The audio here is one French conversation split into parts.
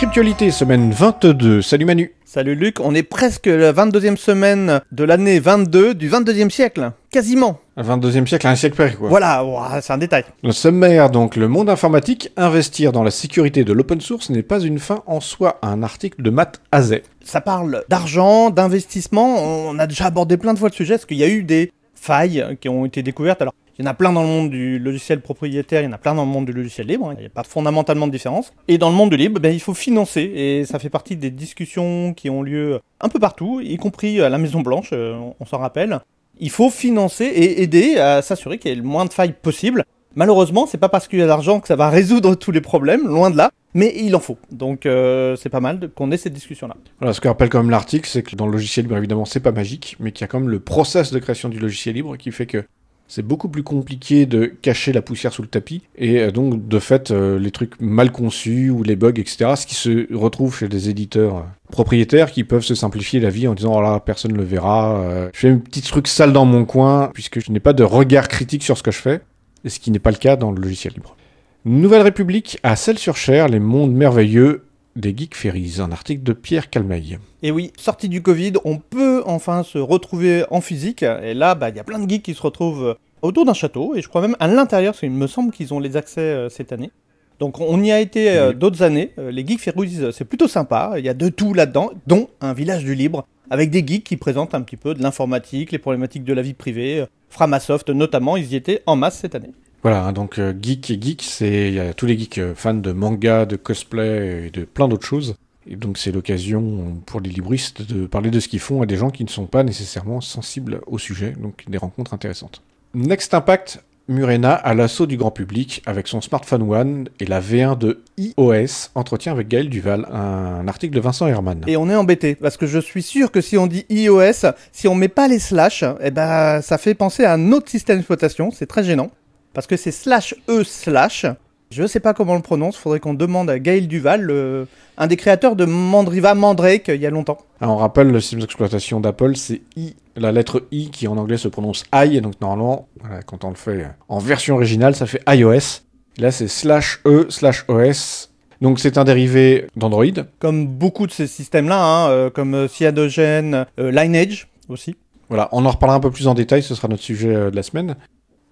Décryptualité, semaine 22. Salut Manu. Salut Luc, on est presque la 22e semaine de l'année 22 du 22e siècle. Quasiment. 22e siècle, un siècle près, quoi. Voilà, ouah, c'est un détail. Le sommaire, donc, le monde informatique, investir dans la sécurité de l'open source n'est pas une fin en soi. Un article de Matt Azet. Ça parle d'argent, d'investissement. On a déjà abordé plein de fois le sujet, parce qu'il y a eu des failles qui ont été découvertes. Alors, il y en a plein dans le monde du logiciel propriétaire, il y en a plein dans le monde du logiciel libre, hein. il n'y a pas fondamentalement de différence. Et dans le monde du libre, ben, il faut financer, et ça fait partie des discussions qui ont lieu un peu partout, y compris à la Maison Blanche, euh, on s'en rappelle. Il faut financer et aider à s'assurer qu'il y ait le moins de failles possible. Malheureusement, c'est pas parce qu'il y a de l'argent que ça va résoudre tous les problèmes, loin de là, mais il en faut. Donc euh, c'est pas mal qu'on ait cette discussion-là. Voilà, ce que rappelle quand même l'article, c'est que dans le logiciel libre, évidemment, c'est pas magique, mais qu'il y a quand même le process de création du logiciel libre qui fait que c'est beaucoup plus compliqué de cacher la poussière sous le tapis, et euh, donc de fait, euh, les trucs mal conçus ou les bugs, etc., ce qui se retrouve chez des éditeurs euh, propriétaires qui peuvent se simplifier la vie en disant oh là, personne ne le verra, je fais un petit truc sale dans mon coin, puisque je n'ai pas de regard critique sur ce que je fais, ce qui n'est pas le cas dans le logiciel libre. Nouvelle République à Celle-sur-Cher, les mondes merveilleux des Geek Ferries, un article de Pierre Calmeil. Et oui, sorti du Covid, on peut enfin se retrouver en physique. Et là, bah, il y a plein de geeks qui se retrouvent autour d'un château, et je crois même à l'intérieur, parce qu'il me semble qu'ils ont les accès euh, cette année. Donc on y a été euh, d'autres années. Euh, les Geeks Ferries, c'est plutôt sympa. Il y a de tout là-dedans, dont un village du libre, avec des geeks qui présentent un petit peu de l'informatique, les problématiques de la vie privée. Framasoft notamment, ils y étaient en masse cette année. Voilà, hein, donc geek et geek, c'est il y a tous les geeks fans de manga, de cosplay et de plein d'autres choses. Et donc c'est l'occasion pour les libristes de parler de ce qu'ils font à des gens qui ne sont pas nécessairement sensibles au sujet, donc des rencontres intéressantes. Next Impact, Murena à l'assaut du grand public avec son smartphone One et la V1 de iOS. Entretien avec Gaël Duval, un article de Vincent Herman. Et on est embêté parce que je suis sûr que si on dit iOS, si on met pas les slash, eh ben ça fait penser à un autre système d'exploitation. C'est très gênant parce que c'est slash e slash. Je ne sais pas comment on le prononce, faudrait qu'on demande à Gaël Duval, un des créateurs de Mandriva Mandrake il y a longtemps. Alors, on rappelle, le système d'exploitation d'Apple, c'est I, la lettre I qui en anglais se prononce I, donc normalement, quand on le fait en version originale, ça fait iOS. Là, c'est slash E slash OS. Donc c'est un dérivé d'Android. Comme beaucoup de ces systèmes-là, hein, euh, comme euh, Cyanogen, euh, Lineage aussi. Voilà, on en reparlera un peu plus en détail, ce sera notre sujet de la semaine.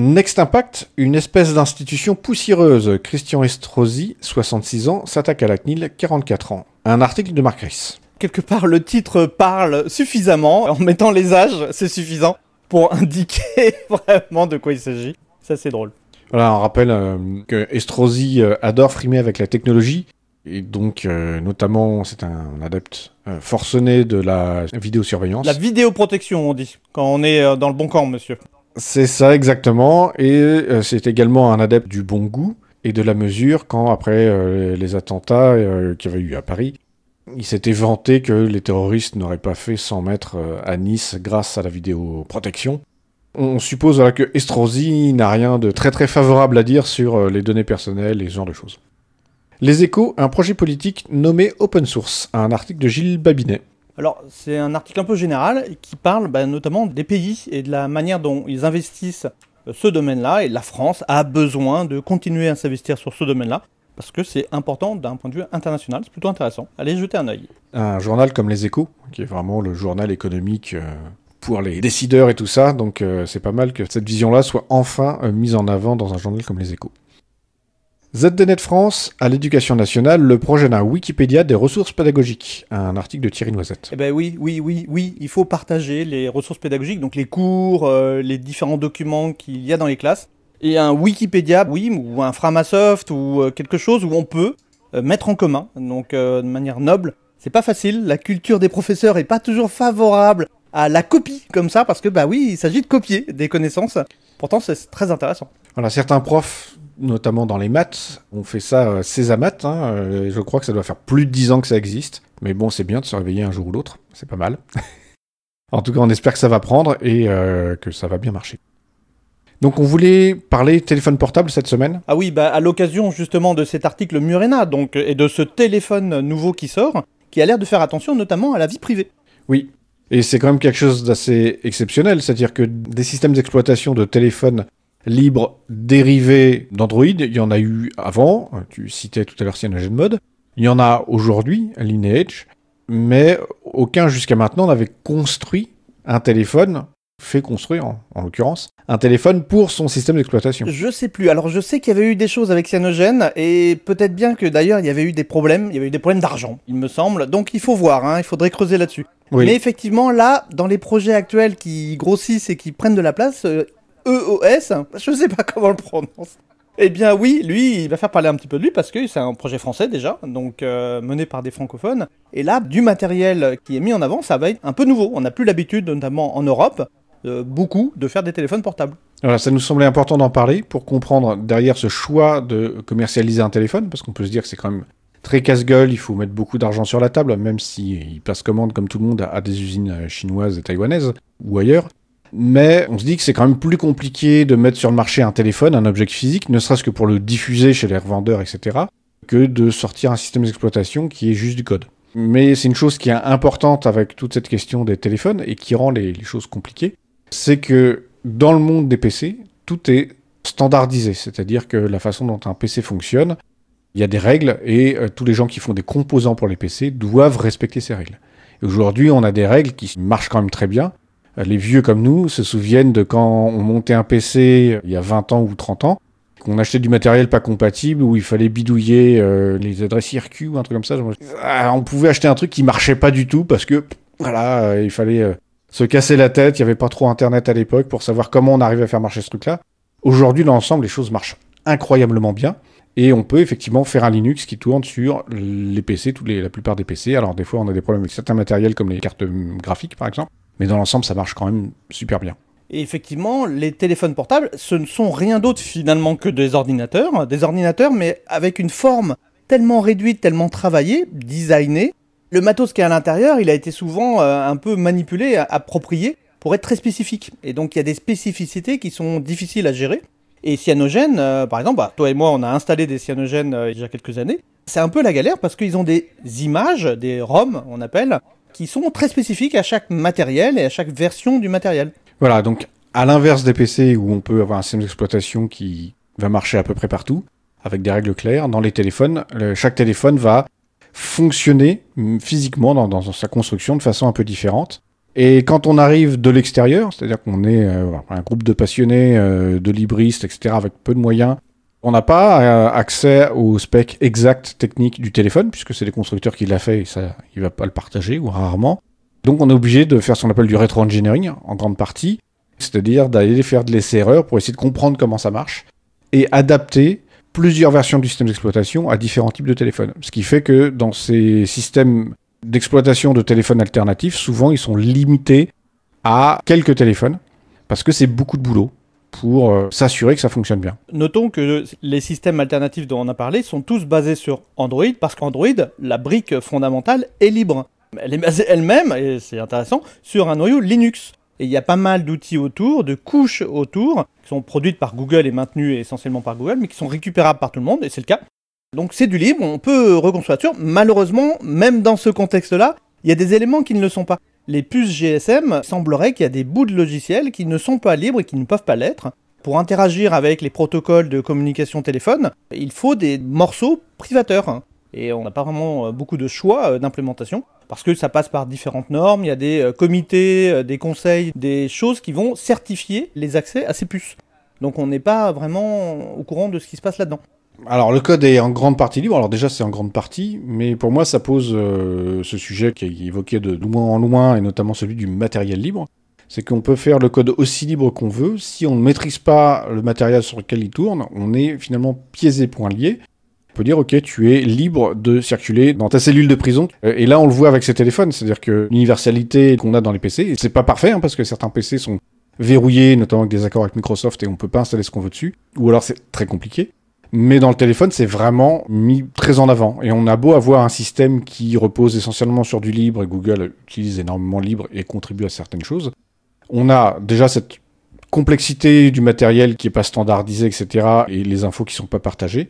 Next Impact, une espèce d'institution poussiéreuse. Christian Estrosi, 66 ans, s'attaque à la CNIL, 44 ans. Un article de Marc Reiss. Quelque part, le titre parle suffisamment. En mettant les âges, c'est suffisant pour indiquer vraiment de quoi il s'agit. Ça, c'est drôle. Voilà, on rappelle euh, que Estrosi euh, adore frimer avec la technologie. Et donc, euh, notamment, c'est un adepte forcené de la vidéosurveillance. La vidéoprotection, on dit, quand on est dans le bon camp, monsieur. C'est ça exactement, et euh, c'est également un adepte du bon goût et de la mesure quand, après euh, les attentats euh, qu'il y avait eu à Paris, il s'était vanté que les terroristes n'auraient pas fait 100 mètres à Nice grâce à la vidéoprotection. On suppose que Estrosi n'a rien de très très favorable à dire sur les données personnelles et ce genre de choses. Les échos, un projet politique nommé Open Source, un article de Gilles Babinet. Alors, c'est un article un peu général qui parle bah, notamment des pays et de la manière dont ils investissent euh, ce domaine-là. Et la France a besoin de continuer à s'investir sur ce domaine-là parce que c'est important d'un point de vue international. C'est plutôt intéressant. Allez jeter un œil. Un journal comme Les Échos, qui est vraiment le journal économique euh, pour les décideurs et tout ça. Donc, euh, c'est pas mal que cette vision-là soit enfin mise en avant dans un journal comme Les Échos. ZDNet France, à l'éducation nationale, le projet d'un Wikipédia des ressources pédagogiques. Un article de Thierry Noisette. Eh ben oui, oui, oui, oui, il faut partager les ressources pédagogiques, donc les cours, euh, les différents documents qu'il y a dans les classes. Et un Wikipédia, oui, ou un Framasoft, ou euh, quelque chose où on peut euh, mettre en commun, donc de manière noble. C'est pas facile, la culture des professeurs est pas toujours favorable à la copie comme ça, parce que bah oui, il s'agit de copier des connaissances. Pourtant, c'est très intéressant. Voilà, certains profs notamment dans les maths. On fait ça euh, Césamat, hein, euh, je crois que ça doit faire plus de 10 ans que ça existe. Mais bon, c'est bien de se réveiller un jour ou l'autre, c'est pas mal. en tout cas, on espère que ça va prendre et euh, que ça va bien marcher. Donc on voulait parler téléphone portable cette semaine Ah oui, bah à l'occasion justement de cet article Murena donc, et de ce téléphone nouveau qui sort, qui a l'air de faire attention notamment à la vie privée. Oui, et c'est quand même quelque chose d'assez exceptionnel, c'est-à-dire que des systèmes d'exploitation de téléphone libre dérivé d'Android. Il y en a eu avant. Tu citais tout à l'heure CyanogenMod. Il y en a aujourd'hui, Lineage, mais aucun jusqu'à maintenant n'avait construit un téléphone fait construire, en, l'occurrence, un téléphone pour son système d'exploitation. Je sais plus. Alors je sais qu'il y avait eu des choses avec Cyanogen et peut-être bien que d'ailleurs il y avait eu des problèmes. Il y avait eu des problèmes d'argent, il me semble. Donc il faut voir. Hein, il faudrait creuser là-dessus. Mais effectivement, là, dans les projets actuels qui grossissent et qui prennent de la place, EOS, je sais pas comment le prononce. Eh bien oui, lui, il va faire parler un petit peu de lui parce que c'est un projet français déjà, donc euh, mené par des francophones. Et là, du matériel qui est mis en avant, ça va être un peu nouveau. On n'a plus l'habitude, notamment en Europe, euh, beaucoup de faire des téléphones portables. Alors ça nous semblait important d'en parler pour comprendre derrière ce choix de commercialiser un téléphone, parce qu'on peut se dire que c'est quand même très casse-gueule, il faut mettre beaucoup d'argent sur la table, même s'il si passe commande comme tout le monde à des usines chinoises et taïwanaises ou ailleurs. Mais on se dit que c'est quand même plus compliqué de mettre sur le marché un téléphone, un objet physique, ne serait-ce que pour le diffuser chez les revendeurs, etc., que de sortir un système d'exploitation qui est juste du code. Mais c'est une chose qui est importante avec toute cette question des téléphones et qui rend les, choses compliquées, c'est que dans le monde des PC, tout est standardisé, c'est-à-dire que la façon dont un PC fonctionne, il y a des règles et euh, tous les gens qui font des composants pour les PC doivent respecter ces règles. Aujourd'hui, on a des règles qui marchent quand même très bien, les vieux comme nous se souviennent de quand on montait un PC euh, il y a 20 ans ou 30 ans, qu'on achetait du matériel pas compatible, où il fallait bidouiller euh, les adresses IRQ ou un truc comme ça. Ah, on pouvait acheter un truc qui marchait pas du tout parce que, voilà, euh, il fallait se casser la tête, il y avait pas trop internet à l'époque pour savoir comment on arrivait à faire marcher ce truc-là. Aujourd'hui, dans l'ensemble, les choses marchent incroyablement bien. Et on peut effectivement faire un Linux qui tourne sur les PC, tous les, la plupart des PC. Alors des fois, on a des problèmes avec certains matériels comme les cartes graphiques, par exemple. Mais dans l'ensemble, ça marche quand même super bien. Et effectivement, les téléphones portables, ce ne sont rien d'autre finalement que des ordinateurs. Des ordinateurs, mais avec une forme tellement réduite, tellement travaillée, designée. Le matos qui est à l'intérieur, il a été souvent euh, un peu manipulé, approprié, pour être très spécifique. Et donc, il y a des spécificités qui sont difficiles à gérer. Et cyanogènes, euh, par exemple, bah, toi et moi, on a installé des cyanogènes euh, il y a quelques années. C'est un peu la galère parce qu'ils ont des images, des ROM, on appelle, qui sont très spécifiques à chaque matériel et à chaque version du matériel. Voilà, donc à l'inverse des PC où on peut avoir un système d'exploitation qui va marcher à peu près partout, avec des règles claires, dans les téléphones, chaque téléphone va fonctionner physiquement dans, sa construction de façon un peu différente. Et quand on arrive de l'extérieur, c'est-à-dire qu'on est, euh, un groupe de passionnés, euh, de libristes, etc., avec peu de moyens, on n'a pas euh, accès au spec exact technique du téléphone, puisque c'est les constructeurs qui l'a fait et ça, il va pas le partager, ou rarement. Donc on est obligé de faire ce qu'on appelle du rétro-engineering, en grande partie, c'est-à-dire d'aller faire de l'essai-erreur pour essayer de comprendre comment ça marche, et adapter plusieurs versions du système d'exploitation à différents types de téléphones. Ce qui fait que dans ces systèmes d'exploitation de téléphones alternatifs, souvent ils sont limités à quelques téléphones, parce que c'est beaucoup de boulot pour euh, s'assurer que ça fonctionne bien. Notons que les systèmes alternatifs dont on a parlé sont tous basés sur Android, parce qu'Android, la brique fondamentale, est libre. Elle est basée elle-même, et c'est intéressant, sur un noyau Linux. Et il y a pas mal d'outils autour, de couches autour, qui sont produites par Google et maintenues essentiellement par Google, mais qui sont récupérables par tout le monde, et c'est le cas. Donc c'est du libre, on peut reconstruire. Malheureusement, même dans ce contexte-là, il y a des éléments qui ne le sont pas les puces GSM, semblerait qu'il y a des bouts de logiciels qui ne sont pas libres et qui ne peuvent pas l'être. Pour interagir avec les protocoles de communication téléphone, il faut des morceaux privateurs. Et on n'a pas vraiment euh, beaucoup de choix euh, d'implémentation, parce que ça passe par différentes normes, il y a des euh, comités, des conseils, des choses qui vont certifier les accès à ces puces. Donc on n'est pas vraiment au courant de ce qui se passe là-dedans. Alors le code est en grande partie libre, alors déjà c'est en grande partie, mais pour moi ça pose euh, ce sujet qui est évoqué de loin en loin, et notamment celui du matériel libre. C'est qu'on peut faire le code aussi libre qu'on veut, si on ne maîtrise pas le matériel sur lequel il tourne, on est finalement pieds et poings liés. On peut dire, ok, tu es libre de circuler dans ta cellule de prison. Euh, et là, on le voit avec ces téléphones, c'est-à-dire que l'universalité qu'on a dans les PC, c'est pas parfait, hein, parce que certains PC sont verrouillés, notamment avec des accords avec Microsoft, et on peut pas installer ce qu'on veut dessus. Ou alors c'est très compliqué. Mais dans le téléphone, c'est vraiment mis très en avant. Et on a beau avoir un système qui repose essentiellement sur du libre, et Google utilise énormément libre et contribue à certaines choses. On a déjà cette complexité du matériel qui est pas standardisé, etc., et les infos qui sont pas partagées.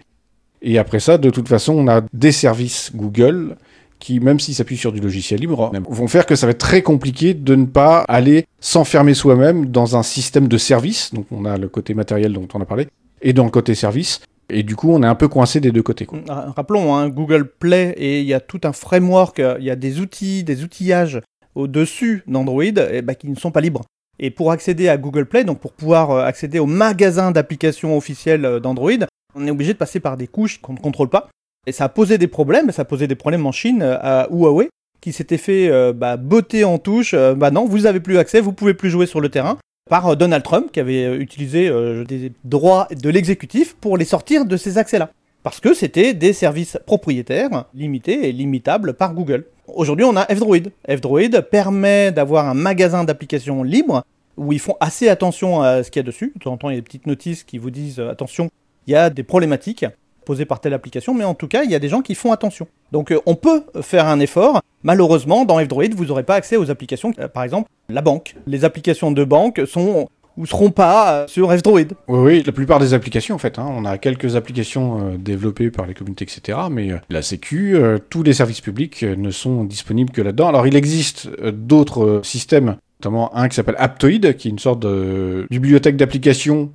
Et après ça, de toute façon, on a des services Google qui, même s'ils s'appuient sur du logiciel libre, vont faire que ça va être très compliqué de ne pas aller s'enfermer soi-même dans un système de service. Donc on a le côté matériel dont on a parlé, et dans le côté service, Et du coup, on est un peu coincé des deux côtés. Rappelons, hein, Google Play, et il y a tout un framework, il y a des outils, des outillages au-dessus d'Android eh ben, qui ne sont pas libres. Et pour accéder à Google Play, donc pour pouvoir euh, accéder au magasin d'applications officielles euh, d'Android, on est obligé de passer par des couches qu'on ne contrôle pas. Et ça a posé des problèmes, ça a posé des problèmes en Chine euh, à Huawei, qui s'était fait bah, botter en touche. bah non, vous n'avez plus accès, vous pouvez plus jouer sur le terrain par Donald Trump qui avait utilisé des droits de l'exécutif pour les sortir de ces accès-là. Parce que c'était des services propriétaires, limités et limitables par Google. Aujourd'hui, on a F-Droid. F-Droid permet d'avoir un magasin d'applications libre où ils font assez attention à ce qu'il y a dessus. De temps en temps, il y a des petites notices qui vous disent euh, attention, il y a des problématiques posées par telle application, mais en tout cas, il y a des gens qui font attention. Donc, euh, on peut faire un effort. Malheureusement, dans F-Droid, vous n'aurez pas accès aux applications, euh, par exemple, la banque. Les applications de banque sont ou seront pas sur F-Droid. Oui, oui, la plupart des applications en fait. Hein. on a quelques applications développées par les communautés, etc. Mais la Sécu, tous les services publics ne sont disponibles que là-dedans. Alors il existe d'autres systèmes notamment un qui s'appelle Aptoid, qui est une sorte de bibliothèque d'applications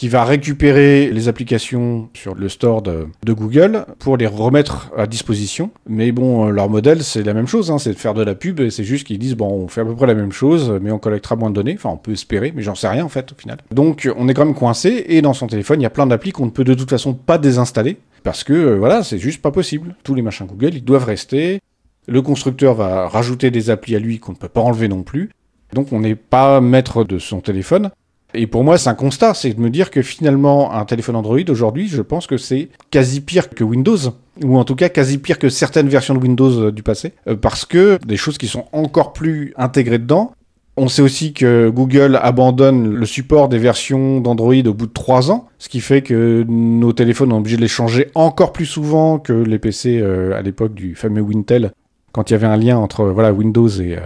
qui va récupérer les applications sur le store de, Google pour les remettre à disposition. Mais bon, euh, leur modèle, c'est la même chose, hein, c'est de faire de la pub, et c'est juste qu'ils disent, bon, on fait à peu près la même chose, mais on collectera moins de données. Enfin, on peut espérer, mais j'en sais rien en fait, au final. Donc, on est quand même coincé, et dans son téléphone, il y a plein d'applis qu'on ne peut de toute façon pas désinstaller, parce que, euh, voilà, c'est juste pas possible. Tous les machins Google, ils doivent rester. Le constructeur va rajouter des applis à lui qu'on ne peut pas enlever non plus. Donc on n'est pas maître de son téléphone. Et pour moi, c'est un constat, c'est de me dire que finalement, un téléphone Android aujourd'hui, je pense que c'est quasi pire que Windows, ou en tout cas quasi pire que certaines versions de Windows euh, du passé, euh, parce que des choses qui sont encore plus intégrées dedans. On sait aussi que Google abandonne le support des versions d'Android au bout de 3 ans, ce qui fait que nos téléphones ont obligé de les changer encore plus souvent que les PC euh, à l'époque du fameux Wintel, quand il y avait un lien entre voilà, Windows et,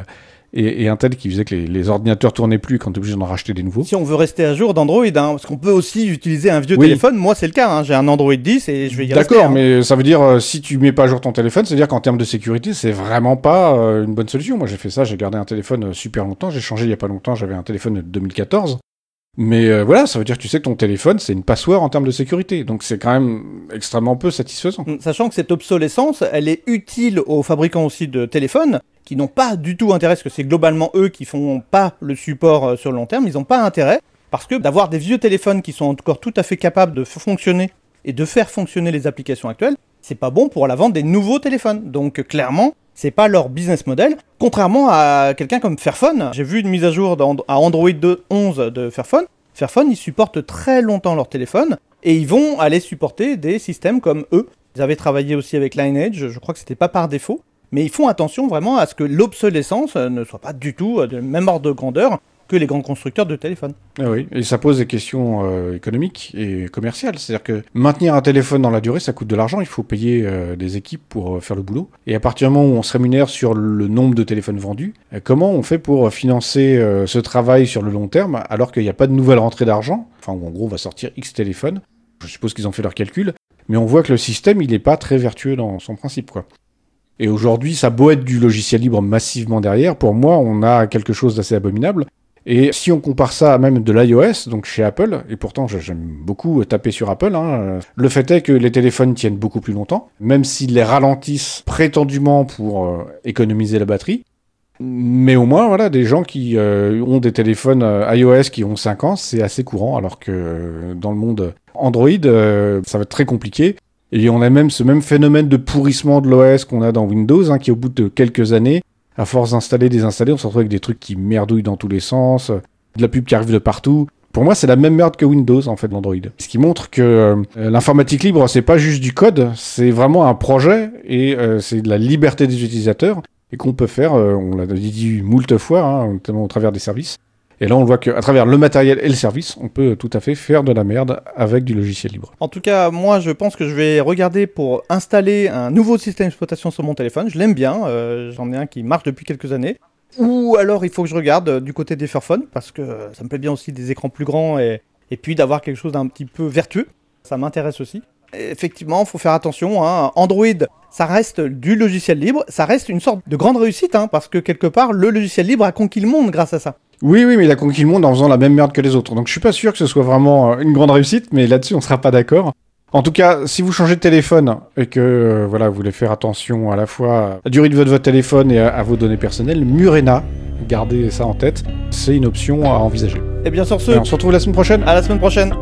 et, un tel qui faisait que les, ordinateurs tournaient plus quand on est obligé d'en racheter des nouveaux. Si on veut rester à jour d'Android, hein, parce qu'on peut aussi utiliser un vieux téléphone, moi c'est le cas, hein, j'ai un Android 10 et je vais y rester. D'accord, hein. mais ça veut dire euh, si tu mets pas à jour ton téléphone, c'est à dire qu'en termes de sécurité, c'est vraiment pas euh, une bonne solution. Moi j'ai fait ça, j'ai gardé un téléphone euh, super longtemps, j'ai changé il y a pas longtemps, j'avais un téléphone de 2014. Mais voilà, ça veut dire que tu sais que ton téléphone, c'est une password en termes de sécurité. Donc c'est quand même extrêmement peu satisfaisant. Sachant que cette obsolescence, elle est utile aux fabricants aussi de téléphones, qui n'ont pas du tout intérêt, parce que c'est globalement eux qui font pas le support euh, sur le long terme, ils n'ont pas intérêt, parce que d'avoir des vieux téléphones qui sont encore tout à fait capables de fonctionner et de faire fonctionner les applications actuelles, c'est pas bon pour la vente des nouveaux téléphones. Donc clairement, c'est pas leur business model. Contrairement à quelqu'un comme Fairphone, j'ai vu une mise à jour à Android 2.11 de Fairphone. Fairphone, ils supportent très longtemps leur téléphone et ils vont aller supporter des systèmes comme eux. Ils avaient travaillé aussi avec Lineage, je crois que c'était pas par défaut mais ils font attention vraiment à ce que l'obsolescence euh, ne soit pas du tout euh, de même ordre de grandeur que les grands constructeurs de téléphones. Ah oui, et ça pose des questions euh, économiques et commerciales. C'est-à-dire que maintenir un téléphone dans la durée, ça coûte de l'argent. Il faut payer des équipes pour faire le boulot. Et à partir du moment où on se rémunère sur le nombre de téléphones vendus, comment on fait pour financer ce travail sur le long terme alors qu'il n'y a pas de nouvelle rentrée d'argent? Enfin, en gros, on va sortir X téléphones. Je suppose qu'ils ont fait leurs calculs. Mais on voit que le système, il n'est pas très vertueux dans son principe, quoi. Et aujourd'hui, ça beau être du logiciel libre massivement derrière, pour moi, on a quelque chose d'assez abominable. Et si on compare ça à même de l'iOS, donc chez Apple, et pourtant j'aime beaucoup taper sur Apple, hein, le fait est que les téléphones tiennent beaucoup plus longtemps, même s'ils les ralentissent prétendument pour euh, économiser la batterie. Mais au moins, voilà, des gens qui euh, ont des téléphones euh, iOS qui ont 5 ans, c'est assez courant, alors que dans le monde Android, ça va être très compliqué. Et on a même ce même phénomène de pourrissement de l'OS qu'on a dans Windows, hein, qui au bout de quelques années, à force d'installer, désinstaller, on se retrouve avec des trucs qui merdouillent dans tous les sens, de la pub qui arrive de partout. Pour moi, c'est la même merde que Windows, en fait, l'Android. Ce qui montre que euh, l'informatique libre, c'est pas juste du code, c'est vraiment un projet et euh, c'est de la liberté des utilisateurs et qu'on peut faire, euh, on l'a dit moult fois, hein, notamment au travers des services, et là, on voit qu'à travers le matériel et le service, on peut tout à fait faire de la merde avec du logiciel libre. En tout cas, moi, je pense que je vais regarder pour installer un nouveau système d'exploitation sur mon téléphone. Je l'aime bien, euh, j'en ai un qui marche depuis quelques années. Ou alors, il faut que je regarde euh, du côté des Fairphone, parce que ça me plaît bien aussi des écrans plus grands et, et puis d'avoir quelque chose d'un petit peu vertueux. Ça m'intéresse aussi. effectivement, il faut faire attention. Hein. Android, ça reste du logiciel libre, ça reste une sorte de grande réussite, hein, parce que quelque part, le logiciel libre a conquis le monde grâce à ça. Oui, oui, mais il a conquis le monde en faisant la même merde que les autres. Donc je suis pas sûr que ce soit vraiment euh, une grande réussite, mais là-dessus on sera pas d'accord. En tout cas, si vous changez de téléphone et que euh, voilà, vous voulez faire attention à la fois à la durée de votre téléphone et à, à vos données personnelles, Murena, gardez ça en tête, c'est une option à envisager. Et bien sur ce, Et on se retrouve la semaine prochaine. à la semaine prochaine.